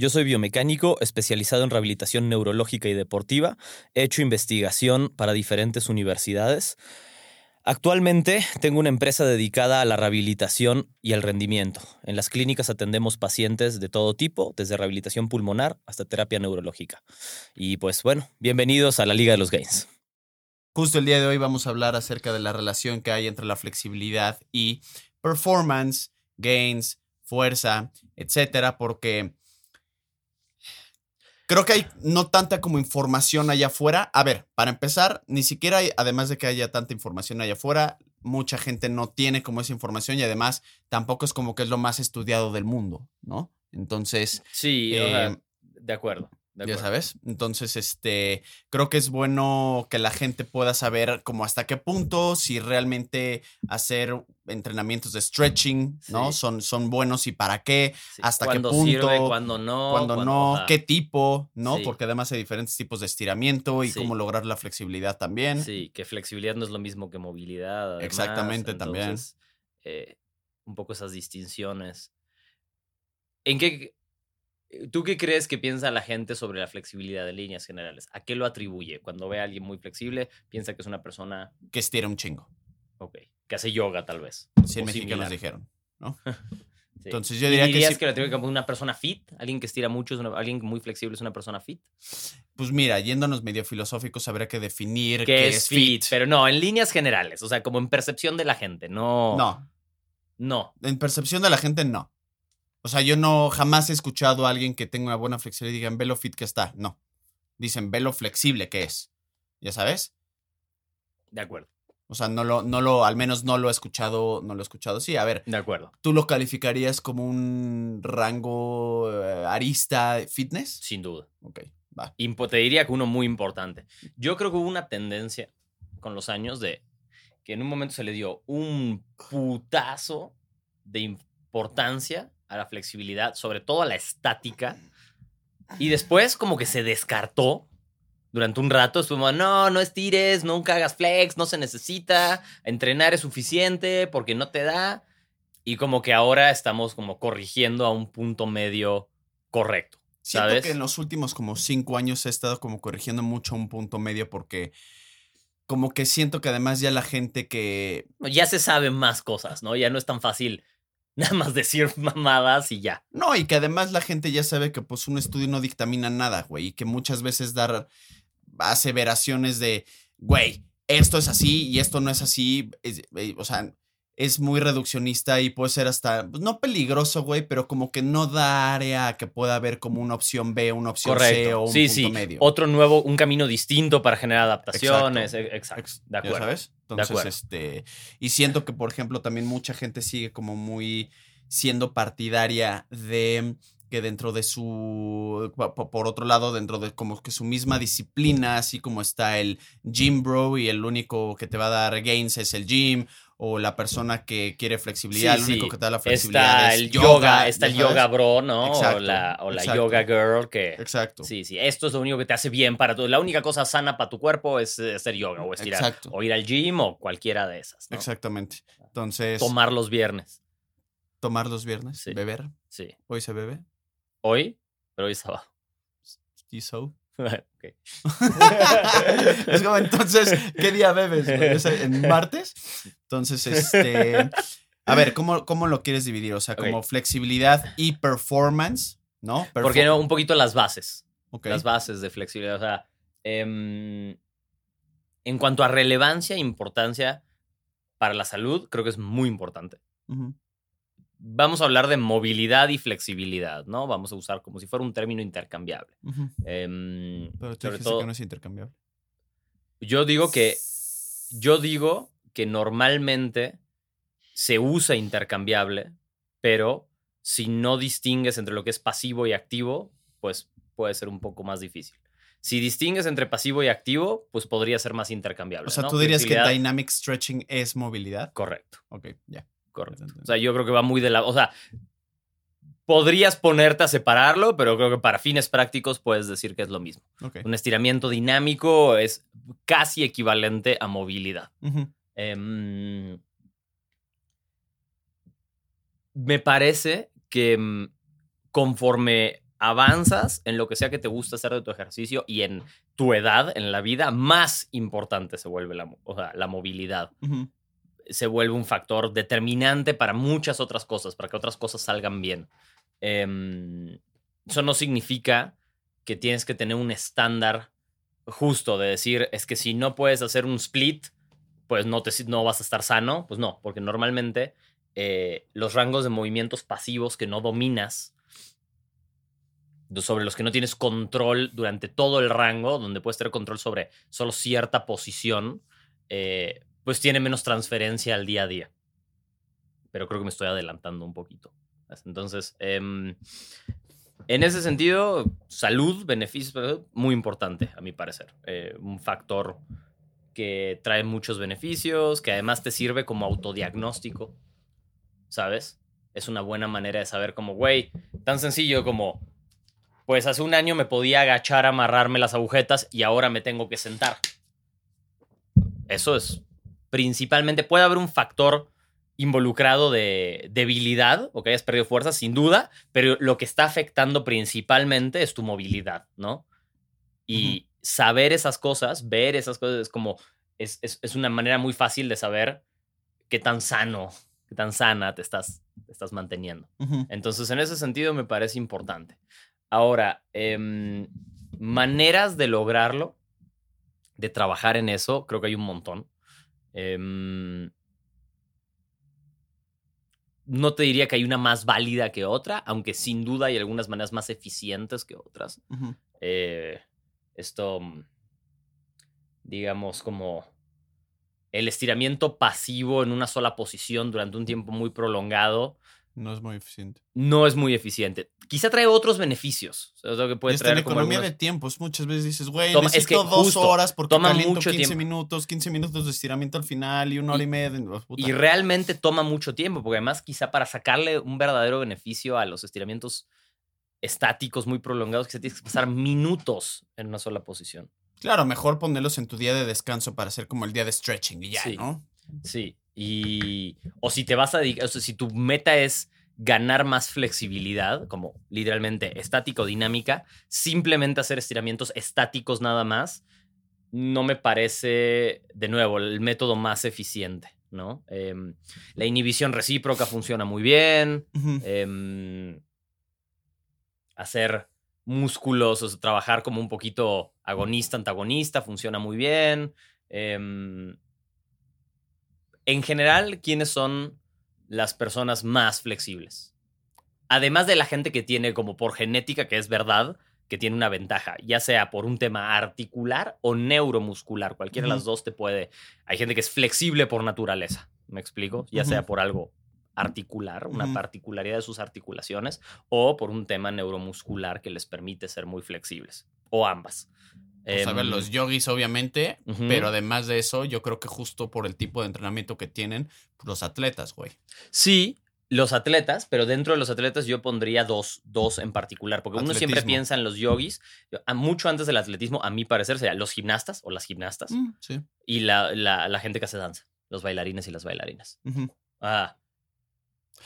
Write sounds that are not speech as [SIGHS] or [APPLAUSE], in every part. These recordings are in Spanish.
Yo soy biomecánico especializado en rehabilitación neurológica y deportiva. He hecho investigación para diferentes universidades. Actualmente tengo una empresa dedicada a la rehabilitación y al rendimiento. En las clínicas atendemos pacientes de todo tipo, desde rehabilitación pulmonar hasta terapia neurológica. Y pues bueno, bienvenidos a la Liga de los Gains. Justo el día de hoy vamos a hablar acerca de la relación que hay entre la flexibilidad y performance, gains, fuerza, etcétera, porque creo que hay no tanta como información allá afuera. A ver, para empezar, ni siquiera hay, además de que haya tanta información allá afuera, mucha gente no tiene como esa información y además tampoco es como que es lo más estudiado del mundo, ¿no? Entonces, Sí, Eh, de acuerdo. Ya sabes. Entonces, este, creo que es bueno que la gente pueda saber como hasta qué punto, si realmente hacer entrenamientos de stretching, ¿no? Son, son buenos y para qué, Sí, hasta qué cuándo punto, sirve, cuándo no. cuando no, qué tipo, ¿no? Sí. Porque además hay diferentes tipos de estiramiento y cómo lograr la flexibilidad también. Sí, que flexibilidad no es lo mismo que movilidad. además, Exactamente, también. eh, un poco esas distinciones. ¿En qué, ¿Tú qué crees que piensa la gente sobre la flexibilidad de líneas generales? ¿A qué lo atribuye? Cuando ve a alguien muy flexible, piensa que es una persona, Que estira un chingo. ok, que hace yoga tal vez. Si en México nos dijeron, ¿no? [LAUGHS] Sí. Entonces yo ¿Y diría que dirías sí. que lo atribuye como una persona fit? ¿Alguien que estira mucho, es una- alguien muy flexible es una persona fit? Pues mira, yéndonos medio filosóficos, habría que definir ¿Qué qué, es fit? Pero no, en líneas generales, o sea, como en percepción de la gente, no. No, No. en percepción de la gente, no. O sea, yo no jamás he escuchado a alguien que tenga una buena flexibilidad y digan, ve lo fit que está. No. Dicen, ve lo flexible que es. ¿Ya sabes? De acuerdo, O sea, no lo, no lo, al menos no lo he escuchado, no lo he escuchado. Sí, a ver, de acuerdo. ¿tú lo calificarías como un rango eh, arista fitness? Sin duda. Ok, va. Impo- te diría que uno muy importante. Yo creo que hubo una tendencia con los años de que en un momento se le dio un putazo de importancia a la flexibilidad, sobre todo a la estática, y después como que se descartó durante un rato. Estuvo, no, no estires, nunca hagas flex, no se necesita, entrenar es suficiente porque no te da. Y como que ahora estamos como corrigiendo a un punto medio correcto. Siento ¿Sabes? que en los últimos como cinco años he estado como corrigiendo mucho un punto medio porque como que siento que además ya la gente que... ya se saben más cosas, ¿no? Ya no es tan fácil [LAUGHS] nada más decir mamadas y ya. No, y que además la gente ya sabe que pues un estudio no dictamina nada, güey, y que muchas veces dar aseveraciones de, güey, esto es así y esto no es así, eh, o sea, es muy reduccionista y puede ser hasta, pues, no peligroso, güey, pero como que no da área a que pueda haber como una opción B, una opción C o un Sí, punto sí. medio. Otro nuevo, un camino distinto para generar adaptaciones. Exacto. e- Exacto. De acuerdo. ¿Ya sabes? Entonces, acuerdo. este. Y siento que, por ejemplo, también mucha gente sigue como muy siendo partidaria de que dentro de su. po- po- Por otro lado, dentro de como que su misma disciplina, así como está el gym bro y el único que te va a dar gains es el gym, o la persona que quiere flexibilidad, Sí, el único sí. que te da la flexibilidad Está es el yoga, está ¿ya el sabes? yoga bro, ¿no? o la, o la yoga girl que... Exacto. Sí, sí. Esto es lo único que te hace bien para todo. La única cosa sana para tu cuerpo es hacer yoga o estirar. Exacto. O ir al gym o cualquiera de esas. ¿no? Exactamente. Entonces, Tomar los viernes. tomar los viernes, Sí. beber. Sí. Hoy se bebe. Hoy, pero hoy es sábado. Y so. [LAUGHS] Es como, entonces, ¿qué día bebes? en martes? Entonces, este. A ver, ¿cómo, cómo lo quieres dividir? O sea, como flexibilidad y performance, ¿no? ¿Por qué no? Un poquito las bases. Ok. Las bases de flexibilidad. O sea, em, en cuanto a relevancia e importancia para la salud, creo que es muy importante. Ujú. Vamos a hablar de movilidad y flexibilidad, ¿no? Vamos a usar como si fuera un término intercambiable. Em, Pero tú sobre dijiste todo, que no es intercambiable. yo digo que yo digo que normalmente se usa intercambiable, pero si no distingues entre lo que es pasivo y activo, pues puede ser un poco más difícil. Si distingues entre pasivo y activo, pues podría ser más intercambiable. O sea, ¿no? tú dirías que dynamic stretching es movilidad. Correcto, Ok, ya. Correcto. O sea, yo creo que va muy de la. O sea, podrías ponerte a separarlo, pero creo que para fines prácticos puedes decir que es lo mismo. Un estiramiento dinámico es casi equivalente a movilidad. Em, me parece que mm, conforme avanzas en lo que sea que te gusta hacer de tu ejercicio y en tu edad en la vida, más importante se vuelve la, o sea, la movilidad. Ujú. Se vuelve un factor determinante para muchas otras cosas, para que otras cosas salgan bien. Em, eso no significa que tienes que tener un estándar justo de decir, es que si no puedes hacer un split, pues no, te, no vas a estar sano. Pues no, porque normalmente eh, los rangos de movimientos pasivos que no dominas, do- sobre los que no tienes control durante todo el rango, donde puedes tener control sobre solo cierta posición, eh, pues tiene menos transferencia al día a día. Pero creo que me estoy adelantando un poquito. Entonces, em, en ese sentido, salud, beneficios, muy importante, a mi parecer. Eh, un factor que trae muchos beneficios, que además te sirve como autodiagnóstico, ¿sabes? Es una buena manera de saber como, güey, tan sencillo como, pues hace un año me podía agachar, amarrarme las agujetas y ahora me tengo que sentar. Eso es principalmente, puede haber un factor involucrado de debilidad o que hayas perdido fuerza, sin duda, pero lo que está afectando principalmente es tu movilidad, ¿no? Y saber esas cosas, ver esas cosas, es como, es, es- es una manera muy fácil de saber qué tan sano, qué tan sana te estás, te estás manteniendo. Entonces, en ese sentido, me parece importante. Ahora, em, maneras de lograrlo, de trabajar en eso, creo que hay un montón. Em, no te diría que hay una más válida que otra, aunque sin duda hay algunas maneras más eficientes que otras. Eh, esto, mm, digamos, como el estiramiento pasivo en una sola posición durante un tiempo muy prolongado No es muy eficiente. no es muy eficiente. Quizá trae otros beneficios. O sea, que puede Y en traer como economía algunos- de tiempos, muchas veces dices, güey, Toma- es necesito que dos justo, horas porque toma caliento mucho 15 tiempo. minutos, 15 minutos de estiramiento al final y una hora y, media. oh, puta. Y realmente toma mucho tiempo, porque además quizá para sacarle un verdadero beneficio a los estiramientos estáticos muy prolongados, que se tienes que pasar [LAUGHS] minutos en una sola posición. Claro, mejor ponerlos en tu día de descanso para hacer como el día de stretching y ya, Sí. ¿no? Sí. Y. O si te vas a dedicar. O sea, si tu meta es ganar más flexibilidad, como literalmente estática o dinámica, simplemente hacer estiramientos estáticos nada más, no me parece, de nuevo, el método más eficiente, ¿no? Em, la inhibición recíproca funciona muy bien. Em, hacer músculos, o sea, trabajar como un poquito agonista, antagonista, funciona muy bien. Em, en general, ¿quiénes son las personas más flexibles? Además de la gente que tiene como por genética, que es verdad, que tiene una ventaja, ya sea por un tema articular o neuromuscular, cualquiera de las dos te puede... Hay gente que es flexible por naturaleza, ¿me explico? Ya sea por algo articular, una particularidad de sus articulaciones, o por un tema neuromuscular que les permite ser muy flexibles, o ambas. Pues, a ver, Em, los yogis, obviamente, pero además de eso, yo creo que justo por el tipo de entrenamiento que tienen, los atletas, güey. Sí, los atletas, pero dentro de los atletas yo pondría dos, dos en particular, porque uno siempre piensa en los yogis, mucho antes del atletismo, a mi parecer, sería los gimnastas o las gimnastas Mm, sí. y la, la- la gente que hace danza, los bailarines y las bailarinas. Ah.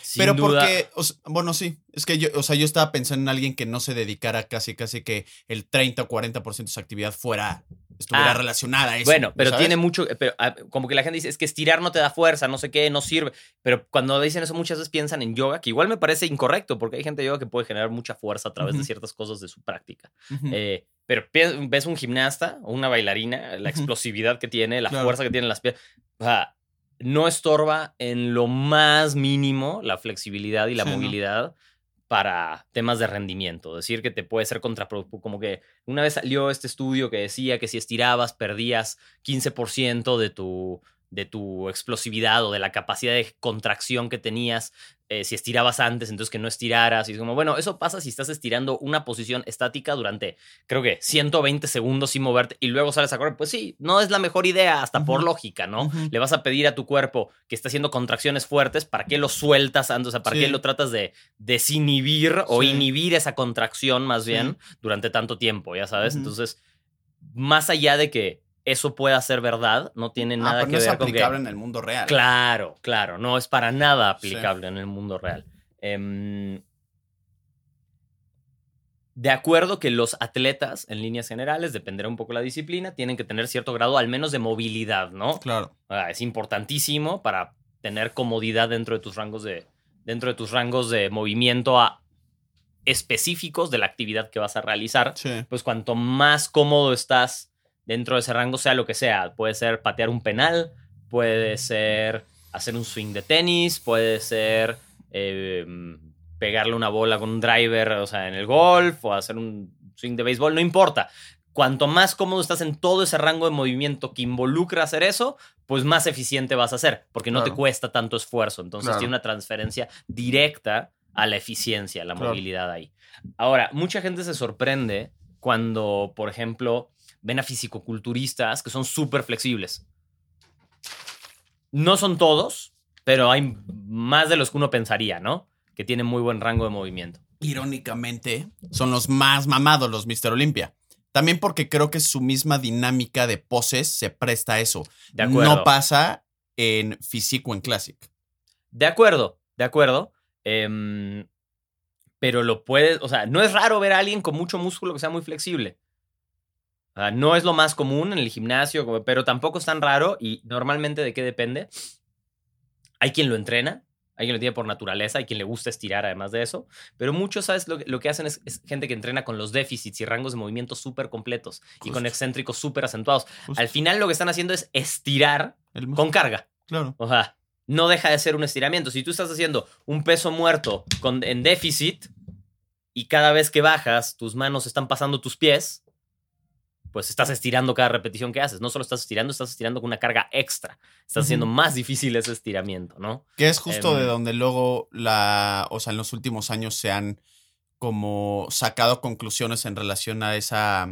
Sin Pero duda- porque, o sea, bueno, sí, es que yo, o sea, yo estaba pensando en alguien que no se dedicara casi, casi que el 30 o 40% de su actividad fuera, estuviera Ah, relacionada a eso. Bueno, pero ¿sabes? tiene mucho, pero ah, como que la gente dice, es que estirar no te da fuerza, no sé qué, no sirve. Pero cuando dicen eso muchas veces piensan en yoga, que igual me parece incorrecto, porque hay gente de yoga que puede generar mucha fuerza a través de Ujú. ciertas cosas de su práctica. Ujú. Eh, pero ves un gimnasta o una bailarina, la explosividad que tiene, la Claro. fuerza que tiene en las piernas, o sea, no estorba en lo más mínimo la flexibilidad y la Sí, ¿no? movilidad para temas de rendimiento. Decir que te puede ser contraproductivo, como que una vez salió este estudio que decía que si estirabas perdías 15% de tu de tu explosividad o de la capacidad de contracción que tenías eh, si estirabas antes, entonces que no estiraras. Y es como, bueno, eso pasa si estás estirando una posición estática durante, creo que 120 segundos sin moverte y luego sales a correr. Pues sí, no es la mejor idea, hasta por lógica, ¿no? Le vas a pedir a tu cuerpo que está haciendo contracciones fuertes, ¿para qué lo sueltas antes? O sea, ¿para Sí. qué lo tratas de desinhibir o Sí. inhibir esa contracción más Sí. bien durante tanto tiempo, ya sabes? Entonces, más allá de que eso pueda ser verdad, no tiene Ah, nada pero que no es ver con que... aplicable en el mundo real. Claro, claro, no es para nada Sí. aplicable en el mundo real. Em, de acuerdo que los atletas, en líneas generales, dependerá un poco la disciplina, tienen que tener cierto grado al menos de movilidad, ¿no? Claro. Ah, es importantísimo para tener comodidad dentro de tus rangos de, dentro de tus rangos de movimiento a- específicos de la actividad que vas a realizar Sí. pues cuanto más cómodo estás dentro de ese rango, sea lo que sea. Puede ser patear un penal, puede ser hacer un swing de tenis, puede ser eh, pegarle una bola con un driver, o sea, en el golf, o hacer un swing de béisbol, no importa. Cuanto más cómodo estás en todo ese rango de movimiento que involucra hacer eso, pues más eficiente vas a ser, porque no te cuesta tanto esfuerzo. Entonces Claro. tiene una transferencia directa a la eficiencia, a la Claro. movilidad ahí. Ahora, mucha gente se sorprende cuando, por ejemplo, ven a fisicoculturistas que son súper flexibles. No son todos, pero hay más de los que uno pensaría, ¿no? Que tienen muy buen rango de movimiento. Irónicamente, son los más mamados los Mr. Olympia. También porque creo que su misma dinámica de poses se presta a eso. De acuerdo. No pasa en físico en Classic. De acuerdo, de acuerdo. Em, pero lo puedes, o sea, no es raro ver a alguien con mucho músculo que sea muy flexible. No es lo más común en el gimnasio, pero tampoco es tan raro y normalmente de qué depende. Hay quien lo entrena, hay quien lo tiene por naturaleza, hay quien le gusta estirar además de eso, pero muchos, ¿sabes? Lo, que- lo que hacen es, es gente que entrena con los déficits y rangos de movimiento súper completos y con excéntricos súper acentuados. Justo. Al final lo que están haciendo es estirar con carga. Claro. O sea, no deja de ser un estiramiento. Si tú estás haciendo un peso muerto con, en déficit y cada vez que bajas tus manos están pasando tus pies, pues estás estirando cada repetición que haces. No solo estás estirando, estás estirando con una carga extra. Estás haciendo más difícil ese estiramiento, ¿no? Que es justo Em, de donde luego la, o sea, en los últimos años se han como sacado conclusiones en relación a esa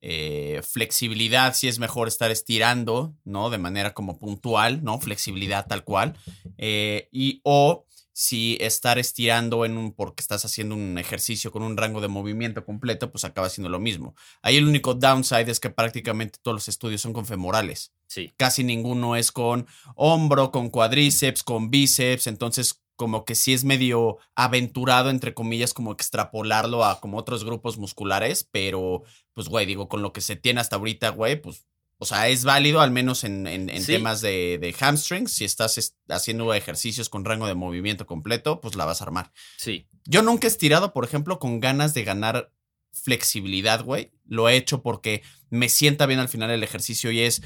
eh, flexibilidad, si es mejor estar estirando, ¿no? De manera como puntual, ¿no? Flexibilidad tal cual. eh, y o si estar estirando en un, porque estás haciendo un ejercicio con un rango de movimiento completo, pues acaba siendo lo mismo. Ahí el único downside es que prácticamente todos los estudios son con femorales Sí. casi ninguno es con hombro, con cuadríceps, con bíceps, entonces como que sí es medio aventurado, entre comillas, como extrapolarlo a como otros grupos musculares, pero pues güey, digo, con lo que se tiene hasta ahorita, güey, pues, o sea, es válido al menos en, en- en Sí. temas de, de hamstrings, si estás es- haciendo ejercicios con rango de movimiento completo, pues la vas a armar. Sí. Yo nunca he estirado, por ejemplo, con ganas de ganar flexibilidad, güey. Lo he hecho porque me sienta bien al final el ejercicio y es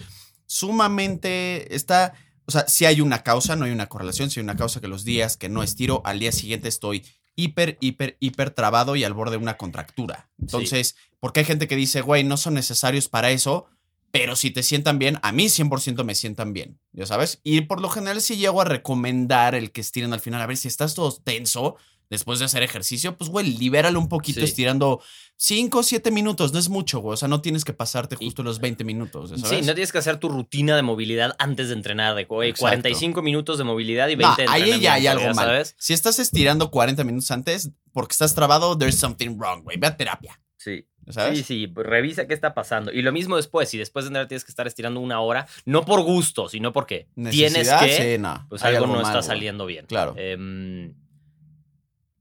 sumamente, está, o sea, si hay una causa, no hay una correlación, si hay una causa que los días que no estiro, al día siguiente estoy hiper, hiper, hiper trabado y al borde de una contractura. Entonces, porque hay gente que dice, güey, no son necesarios para eso, pero si te sientan bien, a mí 100% me sientan bien, ya sabes. Y por lo general sí llego a recomendar el que estiren al final. A ver, si estás todo tenso después de hacer ejercicio, pues, güey, libéralo un poquito Sí. estirando 5 o 7 minutos, no es mucho, güey. O sea, no tienes que pasarte justo los 20 minutos, sabes. Sí, no tienes que hacer tu rutina de movilidad antes de entrenar, de Exacto. 45 minutos de movilidad y No, 20 de ahí ya hay entrenamiento, algo mal. sabes. Si estás estirando 40 minutos antes porque estás trabado, there's something wrong, güey. Ve a terapia, Sí. Sí, sí, pues revisa qué está pasando. Y lo mismo después, si después de entrenar tienes que estar estirando una hora, no por gusto, sino porque tienes Necesidad, que, sí, no. pues algo, no mal, está saliendo bien. Claro. Em,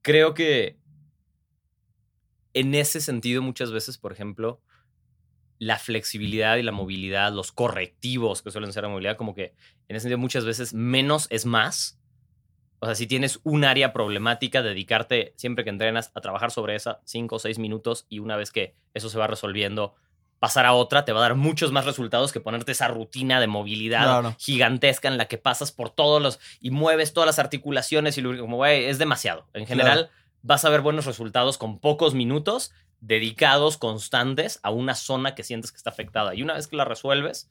creo que en ese sentido muchas veces, por ejemplo, la flexibilidad y la movilidad, los correctivos que suelen ser la movilidad, como que en ese sentido muchas veces menos es más. O sea, si tienes un área problemática, dedicarte siempre que entrenas a trabajar sobre esa cinco o seis minutos y una vez que eso se va resolviendo, pasar a otra te va a dar muchos más resultados que ponerte esa rutina de movilidad Claro. gigantesca en la que pasas por todos los y mueves todas las articulaciones y lo- como güey, es demasiado. En general vas a ver buenos resultados con pocos minutos dedicados constantes a una zona que sientes que está afectada y una vez que la resuelves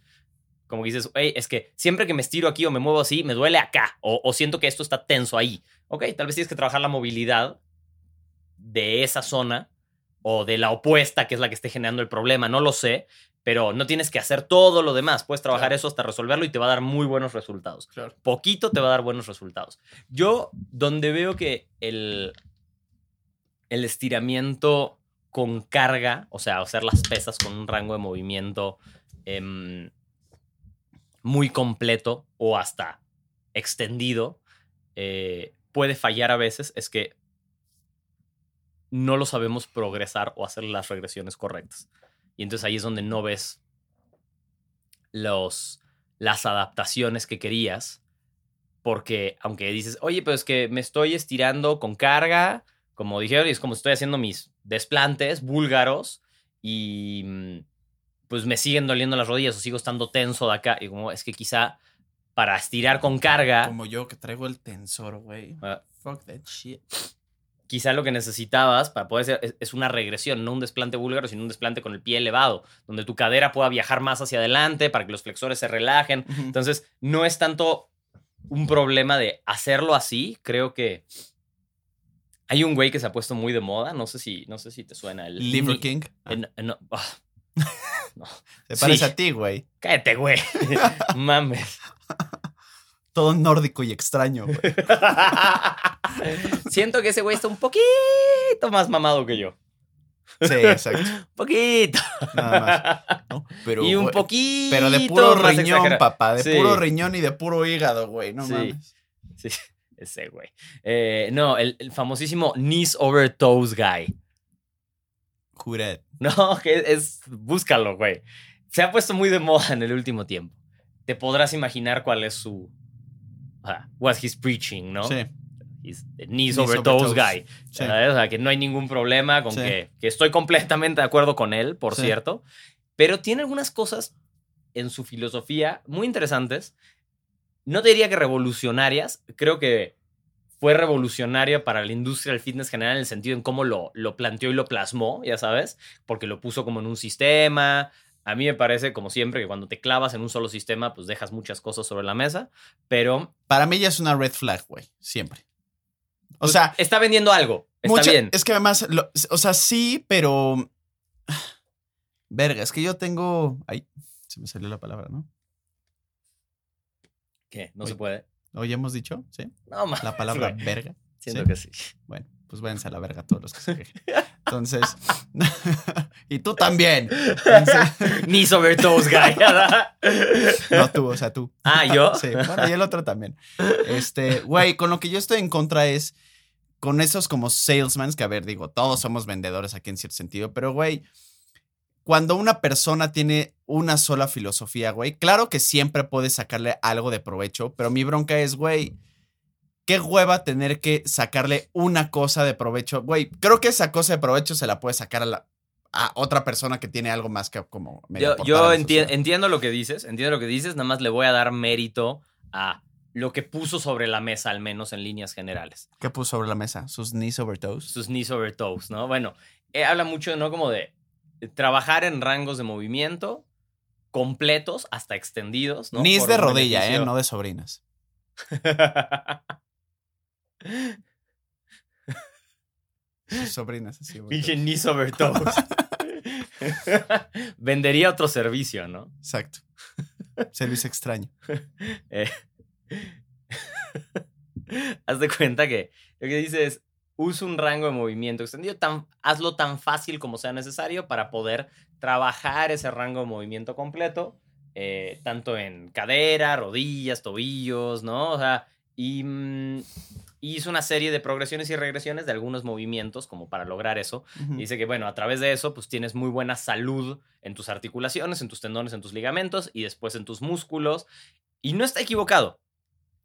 Como que dices, hey, es que siempre que me estiro aquí o me muevo así, me duele acá. O, o siento que esto está tenso ahí. Ok, tal vez tienes que trabajar la movilidad de esa zona o de la opuesta, que es la que esté generando el problema. No lo sé, pero no tienes que hacer todo lo demás. Puedes trabajar Claro. eso hasta resolverlo y te va a dar muy buenos resultados. Claro. Poquito te va a dar buenos resultados. Yo, donde veo que el, el estiramiento con carga, o sea, hacer las pesas con un rango de movimiento em, muy completo o hasta extendido, eh, puede fallar a veces, es que no lo sabemos progresar o hacer las regresiones correctas. Y entonces ahí es donde no ves los, las adaptaciones que querías. Porque aunque dices, oye, pero es que me estoy estirando con carga, como dijeron, es como estoy haciendo mis desplantes búlgaros y mm, pues me siguen doliendo las rodillas o sigo estando tenso de acá. Y como es que quizá para estirar con carga, Como yo que traigo el tensor, güey. Ah. Fuck that shit. quizá lo que necesitabas para poder hacer es, es una regresión, no un desplante búlgaro, sino un desplante con el pie elevado, donde tu cadera pueda viajar más hacia adelante para que los flexores se relajen. Entonces, no es tanto un problema de hacerlo así, creo que hay un güey que se ha puesto muy de moda, no sé si, no sé si te suena el Liver King. Ah, no, Se parece sí. a ti, güey. cállate, güey. [LAUGHS] [LAUGHS] Mames. Todo nórdico y extraño, güey. [LAUGHS] Siento que ese güey está un poquito más mamado que yo. Sí, exacto. Un poquito. Nada más. ¿no? Pero, y un poquito. Pero de puro riñón, exagerado. papá. De Sí. puro riñón y de puro hígado, güey. No Sí. mames. Sí, ese güey. Eh, no, el, el famosísimo knees over toes guy. Juret. No, [LAUGHS] que es. Búscalo, güey. Se ha puesto muy de moda en el último tiempo. Te podrás imaginar cuál es su. ah, what he's preaching, ¿no? Sí. He's the knees, Knees over, toes, guy. O sea, que no hay ningún problema con Sí. que, que estoy completamente de acuerdo con él, por Sí. cierto. Pero tiene algunas cosas en su filosofía muy interesantes. No te diría que revolucionarias. Creo que fue revolucionaria para la industria del fitness general en el sentido en cómo lo, lo planteó y lo plasmó, ya sabes, porque lo puso como en un sistema. A mí me parece, como siempre, que cuando te clavas en un solo sistema, pues dejas muchas cosas sobre la mesa, pero... Para mí ya es una red flag, güey. Siempre. O pues, sea, está vendiendo algo. Está mucha- bien. Es que además, lo- o sea, sí, pero. [SIGHS] Verga, es que yo tengo. Ay, se me salió la palabra, ¿no? ¿Qué? No Oye. se puede. Hoy hemos dicho, ¿sí? No, mames, La palabra verga. Siento ¿sí? que sí. Bueno, pues váyanse a la verga todos los que se quejen. Entonces. [LAUGHS] y tú también. [LAUGHS] Entonces- Ni sobre toes, guy. no tú, o sea, tú. ah, yo. [LAUGHS] Sí, bueno, y el otro también. Este, güey, con lo que yo estoy en contra es con esos como salesmen, que a ver, digo, todos somos vendedores aquí en cierto sentido, pero güey, cuando una persona tiene una sola filosofía, güey, claro que siempre puedes sacarle algo de provecho, pero mi bronca es, güey, qué hueva tener que sacarle una cosa de provecho. Güey, creo que esa cosa de provecho se la puede sacar a, la, a otra persona que tiene algo más que como... medio Yo, enti- entiendo lo que dices, entiendo lo que dices, nada más le voy a dar mérito a lo que puso sobre la mesa, al menos en líneas generales. ¿Qué puso sobre la mesa? Sus knees over toes. Sus knees over toes, ¿no? Bueno, eh, habla mucho, ¿no? Como de trabajar en rangos de movimiento completos hasta extendidos, ¿no? Por de rodilla, ¿eh? No de sobrinas. [LAUGHS] Sus sobrinas, así. Pinche knees over toes. Vendería otro servicio, ¿no? Exacto. Servicio extraño. [LAUGHS] Eh, [LAUGHS] haz de cuenta que lo que dice es, usa un rango de movimiento extendido, tan, hazlo tan fácil como sea necesario para poder trabajar ese rango de movimiento completo, eh, tanto en cadera, rodillas, tobillos, ¿no? O sea, y mm, hizo una serie de progresiones y regresiones de algunos movimientos como para lograr eso. Dice que, bueno, a través de eso, pues tienes muy buena salud en tus articulaciones, en tus tendones, en tus ligamentos y después en tus músculos. Y no está equivocado.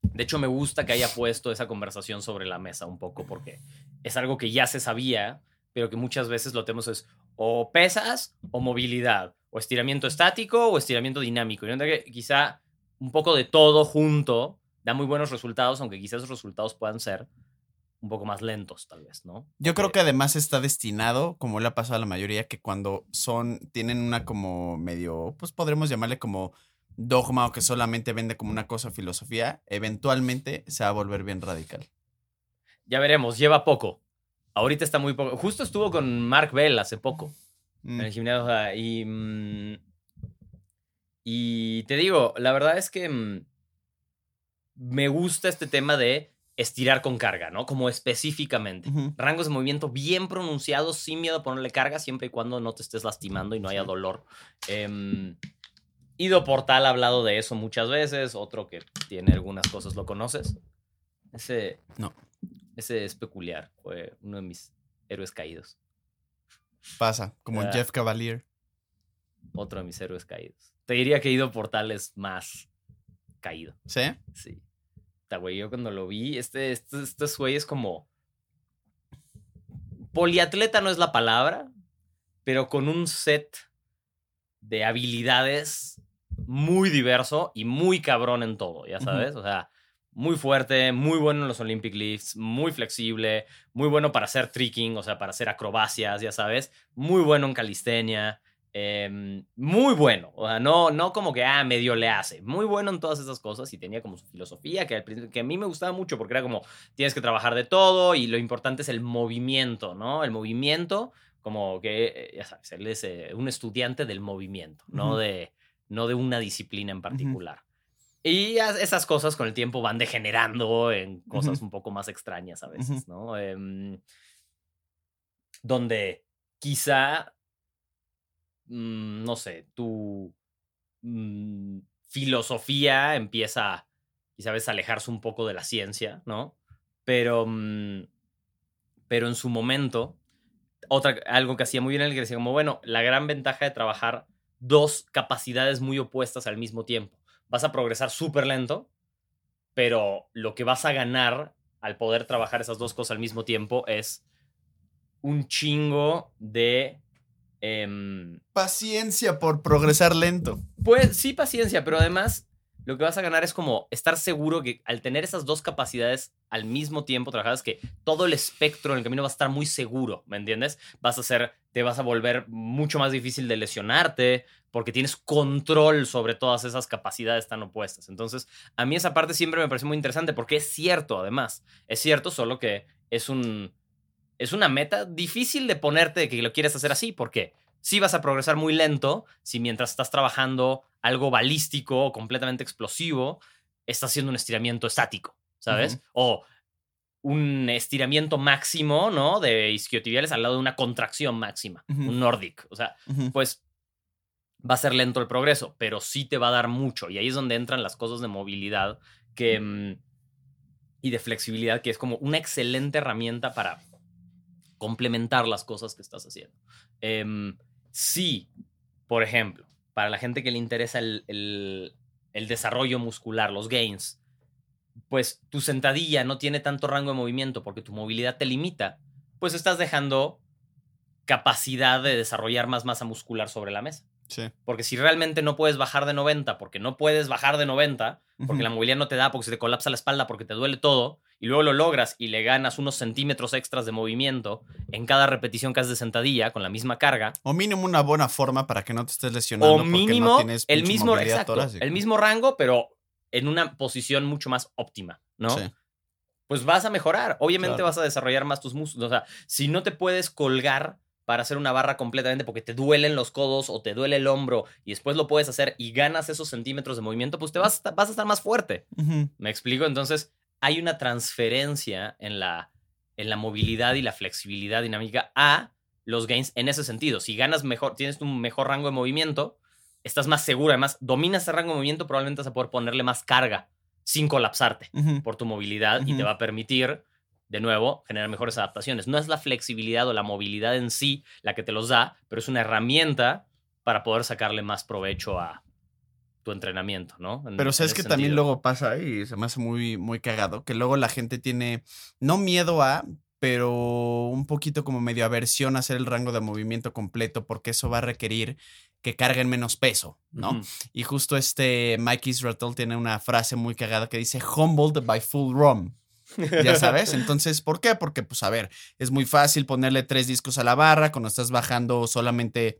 De hecho, me gusta que haya puesto esa conversación sobre la mesa un poco porque es algo que ya se sabía, pero que muchas veces lo tenemos es o pesas o movilidad, o estiramiento estático o estiramiento dinámico. Y yo que quizá un poco de todo junto da muy buenos resultados, aunque quizás esos resultados puedan ser un poco más lentos, tal vez, ¿no? Yo creo que además está destinado, como le ha pasado a la mayoría, que cuando son, tienen una como medio, pues podremos llamarle como dogma o que solamente vende como una cosa filosofía, eventualmente se va a volver bien radical. Ya veremos, lleva poco. Ahorita está muy poco. Justo estuvo con Mark Bell hace poco Mm, en el gimnasio. y, mm, y te digo, la verdad es que mm, me gusta este tema de estirar con carga, ¿no? Como específicamente. ujú. Rangos de movimiento bien pronunciados, sin miedo a ponerle carga, siempre y cuando no te estés lastimando y no haya dolor. Em, Ido Portal ha hablado de eso muchas veces. Otro que tiene algunas cosas, ¿lo conoces? Ese. No. Ese es peculiar. Fue uno de mis héroes caídos. Pasa, como Ah. Jeff Cavalier. Otro de mis héroes caídos. Te diría que Ido Portal es más caído. ¿Sí? Sí. Está, güey, yo cuando lo vi, este, este, este güey es como. Poliatleta no es la palabra, pero con un set de habilidades muy diverso y muy cabrón en todo, ya sabes. O sea, muy fuerte, muy bueno en los Olympic Lifts, muy flexible, muy bueno para hacer tricking, o sea, para hacer acrobacias, ya sabes. Muy bueno en calistenia. em, muy bueno, o sea, no, no como que, ah, medio le hace, muy bueno en todas esas cosas y tenía como su filosofía que, al principio- que a mí me gustaba mucho porque era como, tienes que trabajar de todo y lo importante es el movimiento, ¿no? El movimiento, como que, eh, ya sabes, él es eh, un estudiante del movimiento, no, de, no de una disciplina en particular. Y esas cosas con el tiempo van degenerando en cosas un poco más extrañas a veces, ¿no? Em, donde quizá, mm, no sé, tu mm, filosofía empieza quizá a alejarse un poco de la ciencia, ¿no? Pero, mm, pero en su momento, otra, algo que hacía muy bien él, que decía como, bueno, la gran ventaja de trabajar dos capacidades muy opuestas al mismo tiempo. Vas a progresar súper lento, pero lo que vas a ganar al poder trabajar esas dos cosas al mismo tiempo es un chingo de... em, Paciencia por progresar lento. pues sí, paciencia, pero además lo que vas a ganar es como estar seguro que al tener esas dos capacidades al mismo tiempo trabajadas, que todo el espectro en el camino va a estar muy seguro, ¿me entiendes? Vas a ser, te vas a volver mucho más difícil de lesionarte porque tienes control sobre todas esas capacidades tan opuestas. Entonces, a mí esa parte siempre me pareció muy interesante porque es cierto, además, es cierto, solo que es un es una meta difícil de ponerte que lo quieres hacer así, porque sí vas a progresar muy lento si mientras estás trabajando algo balístico o completamente explosivo, estás haciendo un estiramiento estático, ¿sabes? O un estiramiento máximo, ¿no? De isquiotibiales al lado de una contracción máxima, un Nordic. O sea, pues va a ser lento el progreso, pero sí te va a dar mucho. Y ahí es donde entran las cosas de movilidad que, mm, y de flexibilidad, que es como una excelente herramienta para complementar las cosas que estás haciendo. Em, sí, por ejemplo, para la gente que le interesa el, el- el desarrollo muscular, los gains, pues tu sentadilla no tiene tanto rango de movimiento porque tu movilidad te limita, pues estás dejando capacidad de desarrollar más masa muscular sobre la mesa. Sí. Porque si realmente no puedes bajar de 90, porque no puedes bajar de 90, porque la movilidad no te da, porque se te colapsa la espalda, porque te duele todo, y luego lo logras y le ganas unos centímetros extras de movimiento en cada repetición que haces de sentadilla con la misma carga, O mínimo una buena forma para que no te estés lesionando. o porque mínimo no tienes el mismo, exacto, el mismo rango, pero en una posición mucho más óptima, ¿no? Sí. Pues vas a mejorar. Obviamente Claro. vas a desarrollar más tus músculos. O sea, si no te puedes colgar para hacer una barra completamente porque te duelen los codos o te duele el hombro y después lo puedes hacer y ganas esos centímetros de movimiento, pues te vas, a estar- vas a estar más fuerte. ¿Me explico? Entonces, hay una transferencia en la, en la movilidad y la flexibilidad dinámica a los gains en ese sentido. Si ganas mejor, tienes un mejor rango de movimiento, estás más seguro. Además, dominas ese rango de movimiento, probablemente vas a poder ponerle más carga sin colapsarte por tu movilidad y te va a permitir, de nuevo, generar mejores adaptaciones. No es la flexibilidad o la movilidad en sí la que te los da, pero es una herramienta para poder sacarle más provecho a tu entrenamiento, ¿no? En- Pero sabes que también luego pasa y se me hace muy, muy cagado, que luego la gente tiene, no miedo a, pero un poquito como medio aversión a hacer el rango de movimiento completo porque eso va a requerir que carguen menos peso, ¿no? Y justo este Mike Israel tiene una frase muy cagada que dice humbled by full rum. Ya sabes, entonces, ¿por qué? Porque, pues, a ver, es muy fácil ponerle tres discos a la barra cuando estás bajando solamente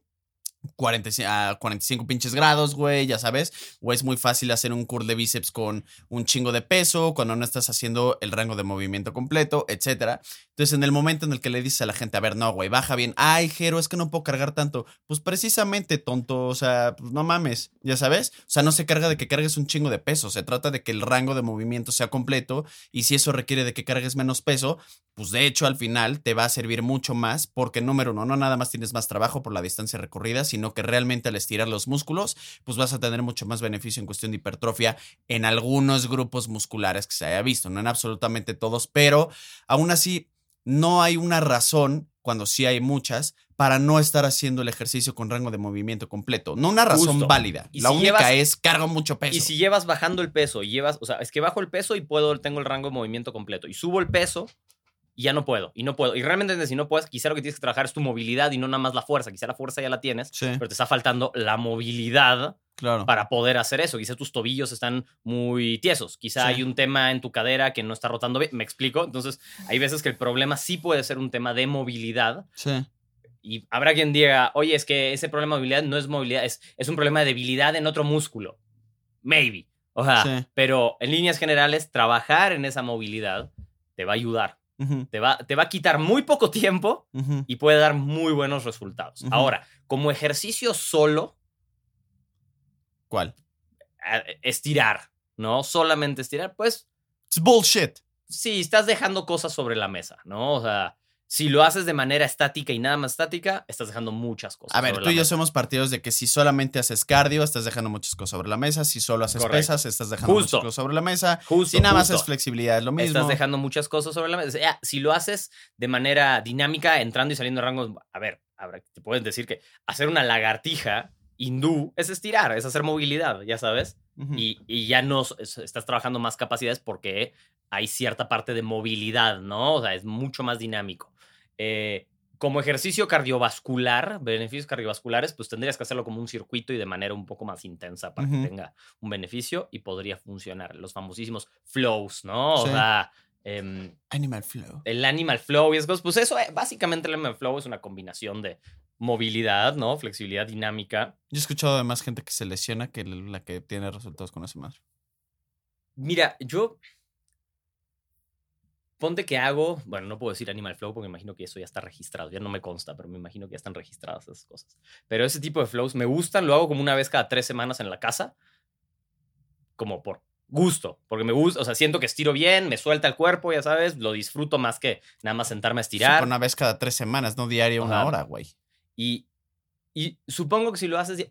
45, a 45 pinches grados, güey, ya sabes. O es muy fácil hacer un curl de bíceps con un chingo de peso cuando no estás haciendo el rango de movimiento completo, etcétera. Entonces, en el momento en el que le dices a la gente, a ver, no, güey, baja bien. Ay, Jero, es que no puedo cargar tanto. Pues precisamente, tonto, o sea, pues no mames, ya sabes. O sea, no se carga de que cargues un chingo de peso. Se trata de que el rango de movimiento sea completo. Y si eso requiere de que cargues menos peso, pues de hecho al final te va a servir mucho más porque número uno, no nada más tienes más trabajo por la distancia recorrida, sino que realmente al estirar los músculos, pues vas a tener mucho más beneficio en cuestión de hipertrofia en algunos grupos musculares que se haya visto, no en absolutamente todos, pero aún así no hay una razón, cuando sí hay muchas, para no estar haciendo el ejercicio con rango de movimiento completo. No una razón Justo. válida. Y la si única llevas- es cargo mucho peso. Y si llevas bajando el peso y llevas, o sea, es que bajo el peso y puedo, tengo el rango de movimiento completo. Y subo el peso y ya no puedo. Y no puedo. Y realmente si no puedes, quizá lo que tienes que trabajar es tu movilidad y no nada más la fuerza. Quizá la fuerza ya la tienes, Sí, pero te está faltando la movilidad claro. para poder hacer eso. Quizá tus tobillos están muy tiesos. Quizá Sí. hay un tema en tu cadera que no está rotando bien. Me explico. Entonces, hay veces que el problema sí puede ser un tema de movilidad. Sí. Y habrá quien diga, oye, es que ese problema de movilidad no es movilidad, es, es un problema de debilidad en otro músculo. Maybe. O sea, Sí. pero en líneas generales, trabajar en esa movilidad te va a ayudar. Te va, te va a quitar muy poco tiempo y puede dar muy buenos resultados. Ahora, como ejercicio solo, ¿Cuál? a- estirar, ¿no? Solamente estirar, pues It's bullshit. sí, estás dejando cosas sobre la mesa, ¿no? O sea, si lo haces de manera estática y nada más estática, estás dejando muchas cosas. A ver, sobre tú la y yo mesa. somos partidos de que si solamente haces cardio, estás dejando muchas cosas sobre la mesa. Si solo haces Correcto. pesas, estás dejando Justo. muchas cosas sobre la mesa. Justo, Si nada más es flexibilidad, es lo mismo. Estás dejando muchas cosas sobre la mesa. O sea, si lo haces de manera dinámica, entrando y saliendo de rangos, a ver, habrá- te pueden decir que hacer una lagartija hindú es estirar, es hacer movilidad, ya sabes. Y, y ya no estás trabajando más capacidades porque hay cierta parte de movilidad, ¿no? O sea, es mucho más dinámico. Eh, como ejercicio cardiovascular, beneficios cardiovasculares, pues tendrías que hacerlo como un circuito y de manera un poco más intensa para que tenga un beneficio y podría funcionar. Los famosísimos flows, ¿no? O Sí. sea, em, Animal flow. el animal flow y esas cosas, pues eso, eh, básicamente el animal flow es una combinación de movilidad, ¿no? Flexibilidad dinámica. Yo he escuchado de más gente que se lesiona que la que tiene resultados con esa madre. Mira, yo. Ponte que hago. Bueno, no puedo decir Animal Flow porque me imagino que eso ya está registrado. Ya no me consta, pero me imagino que ya están registradas esas cosas. Pero ese tipo de flows me gustan. Lo hago como una vez cada tres semanas en la casa. Como por gusto. Porque me gusta. O sea, siento que estiro bien, me suelta el cuerpo, ya sabes. Lo disfruto más que nada más sentarme a estirar. Supongo Una vez cada tres semanas, no diario una Ajá. hora, güey. Y, y supongo que si lo haces.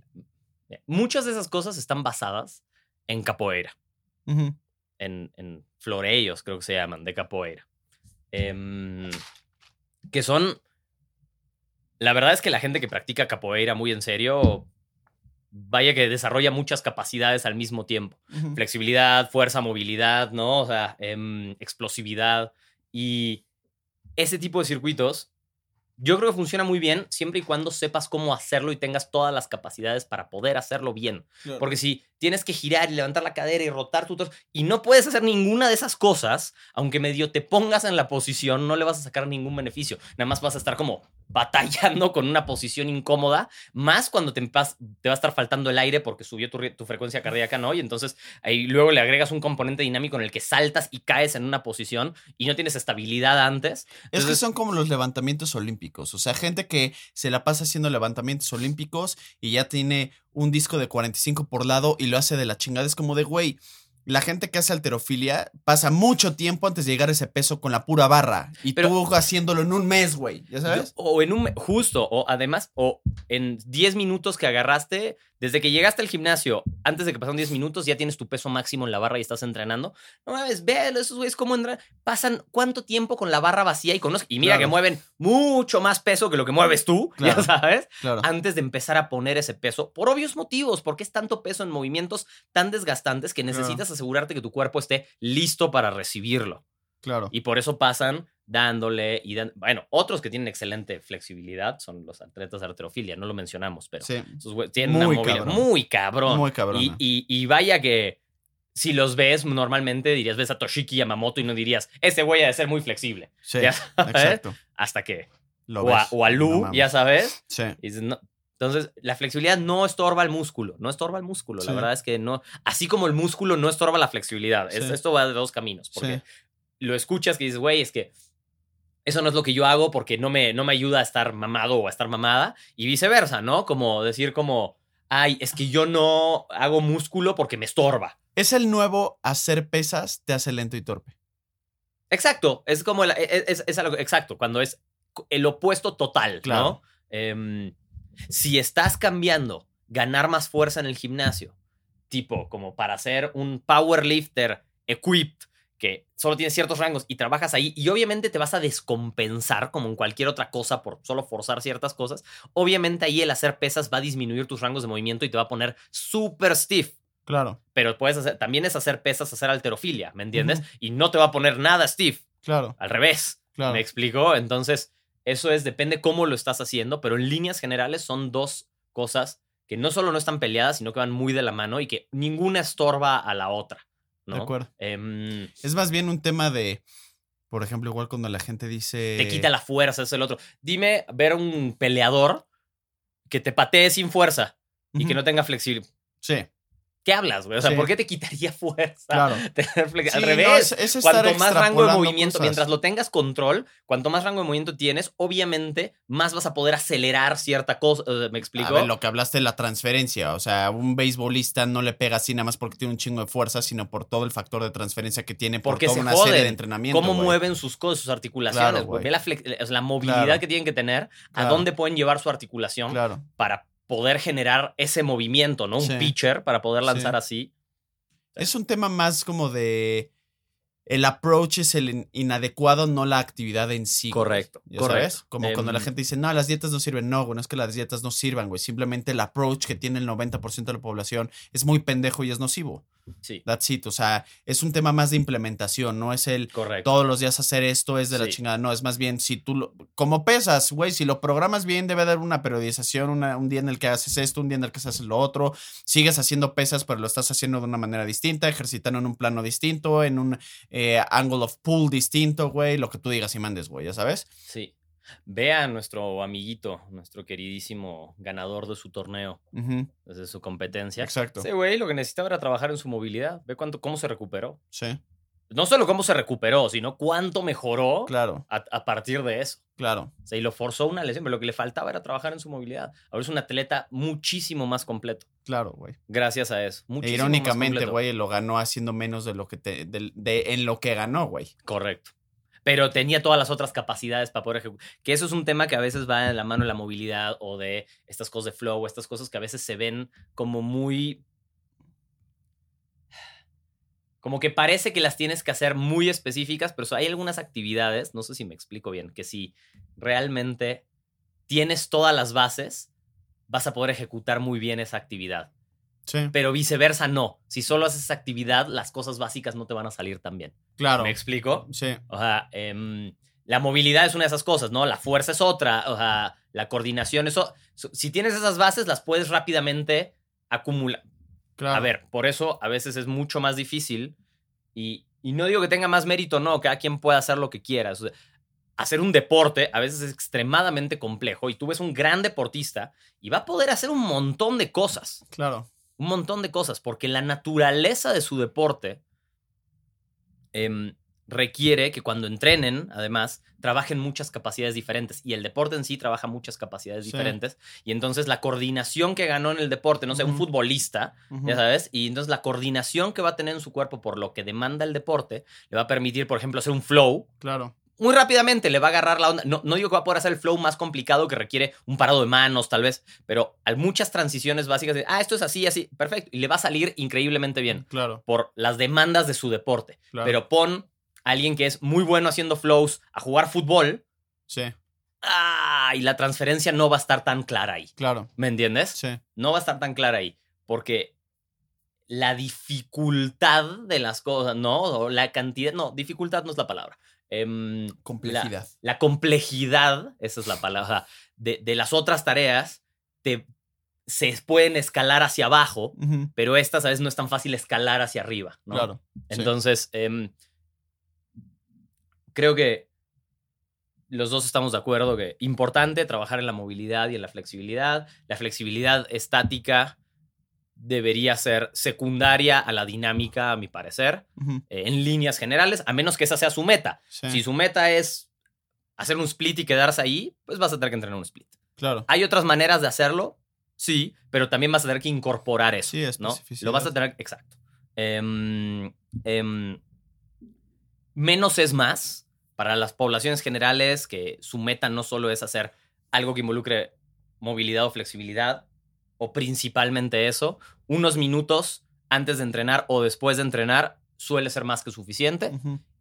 Muchas de esas cosas están basadas en capoeira. Ujú. En, en floreos, creo que se llaman, de capoeira. Em, que son. La verdad es que la gente que practica capoeira muy en serio, vaya que desarrolla muchas capacidades al mismo tiempo. Flexibilidad, fuerza, movilidad, ¿no? O sea, em, explosividad. Y ese tipo de circuitos, yo creo que funciona muy bien siempre y cuando sepas cómo hacerlo y tengas todas las capacidades para poder hacerlo bien. Porque si tienes que girar y levantar la cadera y rotar tu torso y no puedes hacer ninguna de esas cosas, aunque medio te pongas en la posición, no le vas a sacar ningún beneficio. Nada más vas a estar como batallando con una posición incómoda, más cuando te, te va a estar faltando el aire porque subió tu, frecuencia cardíaca, ¿no? Y entonces ahí luego le agregas un componente dinámico en el que saltas y caes en una posición y no tienes estabilidad antes. Es que son como los levantamientos olímpicos. O sea, gente que se la pasa haciendo levantamientos olímpicos y ya tiene un disco de 45 por lado y lo hace de la chingada. Es como de, güey, la gente que hace alterofilia pasa mucho tiempo antes de llegar a ese peso con la pura barra. Y Pero- tú haciéndolo en un mes, güey. ¿Ya sabes? O en un justo, o además, o en 10 minutos que agarraste, desde que llegaste al gimnasio, antes de que pasaron 10 minutos, ya tienes tu peso máximo en la barra y estás entrenando. No mames, ve esos güeyes cómo entran. Pasan cuánto tiempo con la barra vacía y con los- Y mira Claro. que mueven mucho más peso que lo que mueves tú, [LAUGHS] Claro. ya sabes, Claro. antes de empezar a poner ese peso, por obvios motivos, porque es tanto peso en movimientos tan desgastantes que necesitas asegurarte que tu cuerpo esté listo para recibirlo. Claro. Y por eso pasan dándole y dan- Bueno, otros que tienen excelente flexibilidad son los atletas de arterofilia, no lo mencionamos, pero Sí. esos tienen Muy una movilidad cabrón. muy cabrón. Muy cabrón. y, y- y vaya que si los ves normalmente dirías, ves a Toshiki Yamamoto y no dirías, ese güey ha de ser muy flexible. Sí. ya sabes, Exacto. Hasta que... Lo O a, ves. o a Lu, No ya sabes. Sí. y dices, no, Entonces, la flexibilidad no estorba el músculo, no estorba el músculo. Sí. La verdad es que no, así como el músculo no estorba la flexibilidad. Es- esto va de dos caminos, porque Sí. lo escuchas que dices, güey, es que eso no es lo que yo hago porque no me, no me ayuda a estar mamado o a estar mamada, y viceversa, ¿no? Como decir como, ay, es que yo no hago músculo porque me estorba. Es el nuevo hacer pesas te hace lento y torpe. Exacto, es como el- es, es- es algo exacto, cuando es el opuesto total, Claro. ¿no? Em, si estás cambiando ganar más fuerza en el gimnasio, tipo como para ser un powerlifter equipped, que solo tiene ciertos rangos y trabajas ahí y obviamente te vas a descompensar como en cualquier otra cosa por solo forzar ciertas cosas, obviamente ahí el hacer pesas va a disminuir tus rangos de movimiento y te va a poner súper stiff. Claro, Pero puedes hacer, también es hacer pesas, hacer alterofilia, ¿me entiendes? Y no te va a poner nada stiff, claro, al revés. claro. ¿Me explico? Entonces, eso es, depende cómo lo estás haciendo, pero en líneas generales son dos cosas que no solo no están peleadas, sino que van muy de la mano y que ninguna estorba a la otra. ¿No? De acuerdo. Em, Es más bien un tema de, por ejemplo, igual cuando la gente dice... te quita la fuerza, es el otro. Dime ver un peleador que te patee sin fuerza y que no tenga flexibilidad. Sí, ¿Qué hablas, güey? O sea, Sí. ¿por qué te quitaría [LAUGHS] fuerza? claro. tener flex- Sí, Al no, revés. es- es estar Cuanto más rango de movimiento, cosas. mientras lo tengas control, cuanto más rango de movimiento tienes, obviamente más vas a poder acelerar cierta cosa. ¿Me explico? A ver, lo que hablaste de la transferencia. O sea, un beisbolista no le pega así nada más porque tiene un chingo de fuerza, sino por todo el factor de transferencia que tiene por Porque toda se una serie de entrenamiento. Cómo güey. mueven sus cosas, sus articulaciones, Claro, güey. güey. Ve la, la movilidad Claro. que tienen que tener, a Claro. dónde pueden llevar su articulación Claro, para poder generar ese movimiento, ¿no? Un Sí. pitcher para poder Sí. lanzar así. es un tema más como de... El approach es el in- inadecuado, no la actividad en sí. Correcto, ¿Ya correcto. sabes? Como cuando la Em, gente dice, no, las dietas no sirven. No, güey, no es que las dietas no sirvan, güey. Simplemente el approach que tiene el 90% de la población es muy pendejo y es nocivo. Sí, That's it. O sea, es un tema más de implementación, no es el correcto. todos los días hacer esto es de la chingada. No, es más bien si tú lo, como pesas, güey, si lo programas bien, debe haber una periodización, una- un día en el que haces esto, un día en el que haces lo otro. Sigues haciendo pesas, pero lo estás haciendo de una manera distinta, ejercitando en un plano distinto, en un eh, angle of pull distinto, güey, lo que tú digas y mandes, güey, ya sabes. Sí. Ve a nuestro amiguito, nuestro queridísimo ganador de su torneo, Ujú, desde su competencia. Exacto. Ese güey lo que necesitaba era trabajar en su movilidad. Ve cuánto, cómo se recuperó. Sí, No solo cómo se recuperó, sino cuánto mejoró claro, a, a partir de eso. claro. O sea, y lo forzó una lesión, pero lo que le faltaba era trabajar en su movilidad. Ahora es un atleta muchísimo más completo. Claro, güey. Gracias a eso. E Muchísimo irónicamente, más completo. güey, lo ganó haciendo menos de lo que te, del- de, en lo que ganó, güey. Correcto. Pero tenía todas las otras capacidades para poder ejecutar. Que eso es un tema que a veces va en la mano de la movilidad o de estas cosas de flow, estas cosas que a veces se ven como muy. Como que parece que las tienes que hacer muy específicas, pero hay algunas actividades, no sé si me explico bien, que si realmente tienes todas las bases, vas a poder ejecutar muy bien esa actividad. Sí, Pero viceversa, no. Si solo haces esa actividad, las cosas básicas no te van a salir tan bien. claro. ¿Me explico? Sí, O sea, em, la movilidad es una de esas cosas, ¿no? La fuerza es otra, o sea, la coordinación, eso. Si tienes esas bases, las puedes rápidamente acumular. claro. A ver, por eso a veces es mucho más difícil y, y no digo que tenga más mérito, no, cada quien puede hacer lo que quiera. O sea, hacer un deporte a veces es extremadamente complejo y tú ves un gran deportista y va a poder hacer un montón de cosas Claro. Un montón de cosas, porque la naturaleza de su deporte em, requiere que cuando entrenen, además, trabajen muchas capacidades diferentes. Y el deporte en sí trabaja muchas capacidades Sí. diferentes. Y entonces la coordinación que ganó en el deporte, no sé, un futbolista, ya sabes, y entonces la coordinación que va a tener en su cuerpo por lo que demanda el deporte, le va a permitir, por ejemplo, hacer un flow, Claro. Muy rápidamente le va a agarrar la onda. No, no digo que va a poder hacer el flow más complicado que requiere un parado de manos, tal vez, pero hay muchas transiciones básicas de, ah, esto es así, así, perfecto. Y le va a salir increíblemente bien Claro. por las demandas de su deporte. Claro. Pero pon a alguien que es muy bueno haciendo flows a jugar fútbol, Sí, ah, y la transferencia no va a estar tan clara ahí. claro. ¿Me entiendes? Sí. No va a estar tan clara ahí, porque la dificultad de las cosas, ¿no? O la cantidad, no, dificultad no es la palabra. Em, Complejidad. la complejidad, esa es la palabra, de, de las otras tareas te, se pueden escalar hacia abajo, pero estas a veces no es tan fácil escalar hacia arriba, ¿no? Claro. sí. Entonces, em, creo que los dos estamos de acuerdo que importante trabajar en la movilidad y en la flexibilidad. La flexibilidad estática debería ser secundaria a la dinámica, a mi parecer, eh, en líneas generales, a menos que esa sea su meta. sí, Si su meta es hacer un split y quedarse ahí, pues vas a tener que entrenar un split. claro. ¿Hay otras maneras de hacerlo? Sí, pero también vas a tener que incorporar eso. Sí, ¿no? Lo vas a tener, exacto. Em, em, menos es más para las poblaciones generales que su meta no solo es hacer algo que involucre movilidad o flexibilidad, o principalmente eso, unos minutos antes de entrenar o después de entrenar suele ser más que suficiente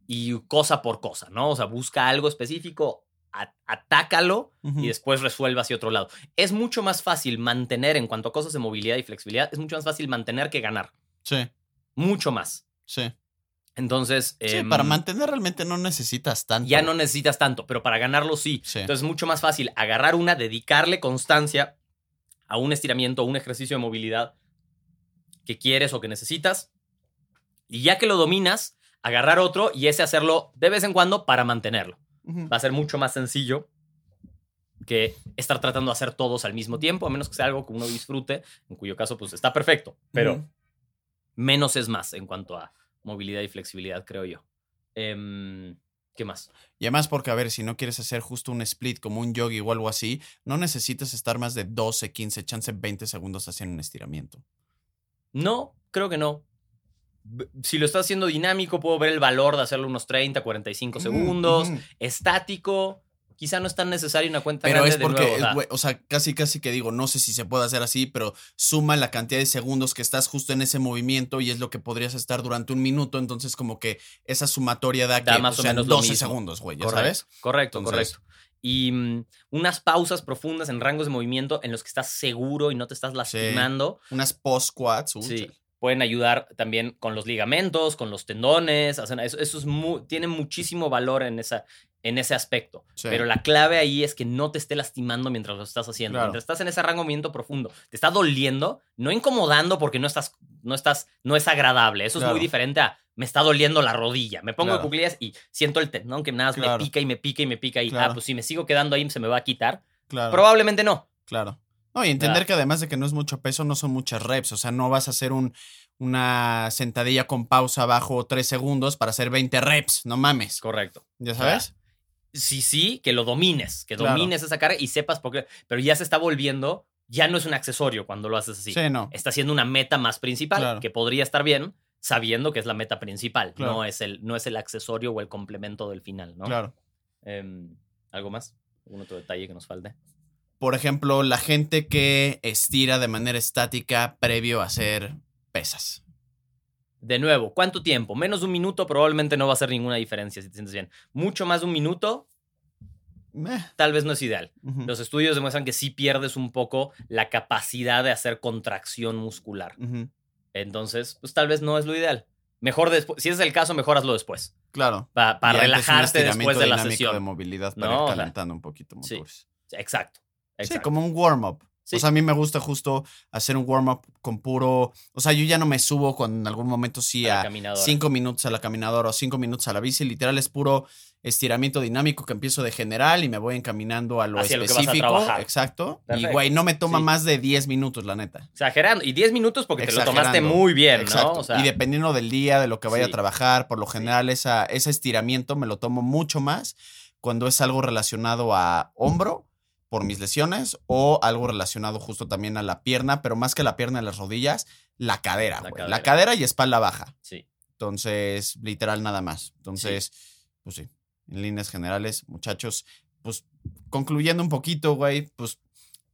y cosa por cosa, ¿no? O sea, busca algo específico, atácalo y después resuelva hacia otro lado. Es mucho más fácil mantener en cuanto a cosas de movilidad y flexibilidad, es mucho más fácil mantener que ganar. Sí, Mucho más. sí. Entonces, Sí, em, para mantener realmente no necesitas tanto. ya no necesitas tanto, pero para ganarlo sí. Sí. Entonces es mucho más fácil agarrar una, dedicarle constancia a un estiramiento o un ejercicio de movilidad que quieres o que necesitas. Y ya que lo dominas, agarrar otro y ese hacerlo de vez en cuando para mantenerlo. Va a ser mucho más sencillo que estar tratando de hacer todos al mismo tiempo, a menos que sea algo que uno disfrute, en cuyo caso pues está perfecto, pero menos es más en cuanto a movilidad y flexibilidad, creo yo. Em, ¿Qué más? Y además porque, a ver, si no quieres hacer justo un split como un yogi o algo así, no necesitas estar más de 12, 15, chance 20 segundos haciendo un estiramiento. No, creo que no. Si lo estás haciendo dinámico, puedo ver el valor de hacerlo unos 30, 45 segundos. Ujú. Estático, quizá no es tan necesario una cuenta Pero grande es de porque, nuevo, o es sea, o sea, casi casi que digo, no sé si se puede hacer así, pero suma la cantidad de segundos que estás justo en ese movimiento y es lo que podrías estar durante un minuto, entonces como que esa sumatoria da, Da que más o sean menos lo 12 mismo. segundos, güey, ya sabes. Correcto, Entonces- correcto. Y mm, unas pausas profundas en rangos de movimiento en los que estás seguro y no te estás lastimando. Unas post squats, uh, Sí. Pueden ayudar también con los ligamentos, con los tendones. hacen- Eso, eso es tiene muchísimo valor en, esa, en ese aspecto. Sí. Pero la clave ahí es que no te esté lastimando mientras lo estás haciendo. Claro. Mientras estás en ese rango movimiento profundo, te está doliendo, no incomodando porque no estás, no estás, no es agradable. Eso es muy diferente a me está doliendo la rodilla. Me pongo de cuclillas y siento el tendón que nada más me pica y me pica y me pica. Y ah, pues si me sigo quedando ahí se me va a quitar. Claro. Probablemente no. Claro. No, y entender que además de que no es mucho peso, no son muchas reps. O sea, no vas a hacer un, una sentadilla con pausa bajo tres segundos para hacer 20 reps. No mames. Correcto. ¿Ya sabes? Sí, sí, que lo domines, que Claro. domines esa carga y sepas por qué. Pero ya se está volviendo, ya no es un accesorio cuando lo haces así. Sí, no. Está siendo una meta más principal, Claro. que podría estar bien sabiendo que es la meta principal, Claro. no, es el, no es el accesorio o el complemento del final, ¿no? Claro. Em, ¿Algo más? ¿Algún otro detalle que nos falte? Por ejemplo, la gente que estira de manera estática previo a hacer pesas. De nuevo, ¿cuánto tiempo? Menos de un minuto probablemente no va a hacer ninguna diferencia si te sientes bien. Mucho más de un minuto Eh, tal vez no es ideal. Los estudios demuestran que sí pierdes un poco la capacidad de hacer contracción muscular. Entonces, pues tal vez no es lo ideal. Mejor después, si es el caso, mejor hazlo después. Claro. Para relajarte después de la sesión. de movilidad para No, ir calentando un poquito sí, motores. Exacto. Sí, exacto. como un warm-up. Sí. O sea, a mí me gusta justo hacer un warm-up con puro. O sea, yo ya no me subo con en algún momento sí A cinco minutos a la caminadora o cinco minutos a la bici. Literal es puro estiramiento dinámico que empiezo de general y me voy encaminando a lo Hacia lo que vas a específico. trabajar. Exacto. Perfecto. Y güey, no me toma Sí. más de 10 minutos, la neta. Exagerando. Y 10 minutos porque te lo tomaste muy bien, Exacto. ¿no? O sea, y dependiendo del día, de lo que vaya Sí. a trabajar, por lo general esa, ese estiramiento me lo tomo mucho más cuando es algo relacionado a hombro por mis lesiones o algo relacionado justo también a la pierna, pero más que la pierna y las rodillas, la cadera, La güey. cadera. La cadera y espalda baja. sí. Entonces, literal nada más. Entonces, pues sí, en líneas generales, muchachos, pues concluyendo un poquito, güey, pues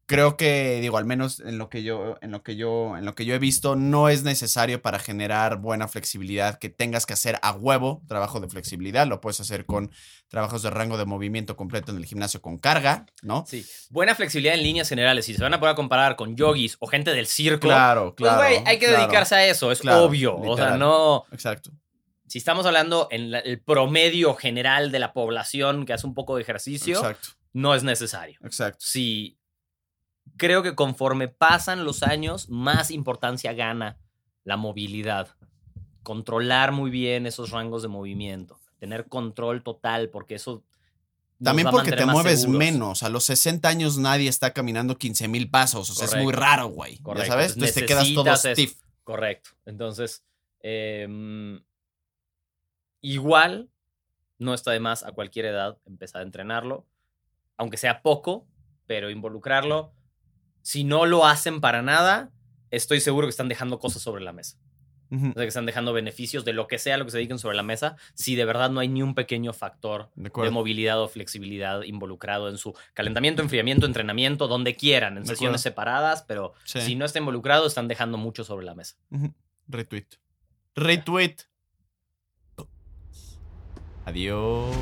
creo que digo, al menos en lo que yo en lo que yo en lo que yo he visto no es necesario para generar buena flexibilidad que tengas que hacer a huevo trabajo de flexibilidad, lo puedes hacer con trabajos de rango de movimiento completo en el gimnasio con carga, ¿no? Sí. Buena flexibilidad en líneas generales. Si se van a poder comparar con yogis o gente del circo, Claro, pues, claro. güey, hay que claro. dedicarse a eso. Es Claro, obvio. O sea, no. Exacto. Si estamos hablando en la- el promedio general de la población que hace un poco de ejercicio, Exacto. no es necesario. Exacto. Sí. Creo que conforme pasan los años, más importancia gana la movilidad. Controlar muy bien esos rangos de movimiento. Tener control total, porque eso También porque te mueves seguros. menos. A los 60 años nadie está caminando 15 mil pasos. O sea, es muy raro, güey. Ya Correcto. sabes? Entonces te quedas todo stiff. Correcto. Entonces, em, igual no está de más a cualquier edad empezar a entrenarlo, aunque sea poco, pero involucrarlo. Si no lo hacen para nada, estoy seguro que están dejando cosas sobre la mesa. O sea, que están dejando beneficios de lo que sea, lo que se dediquen sobre la mesa, si de verdad no hay ni un pequeño factor De movilidad o flexibilidad involucrado en su calentamiento, enfriamiento, entrenamiento, donde quieran, en De sesiones acuerdo. separadas, pero Sí. si no está involucrado, están dejando mucho sobre la mesa. Retweet. Retweet. Adiós.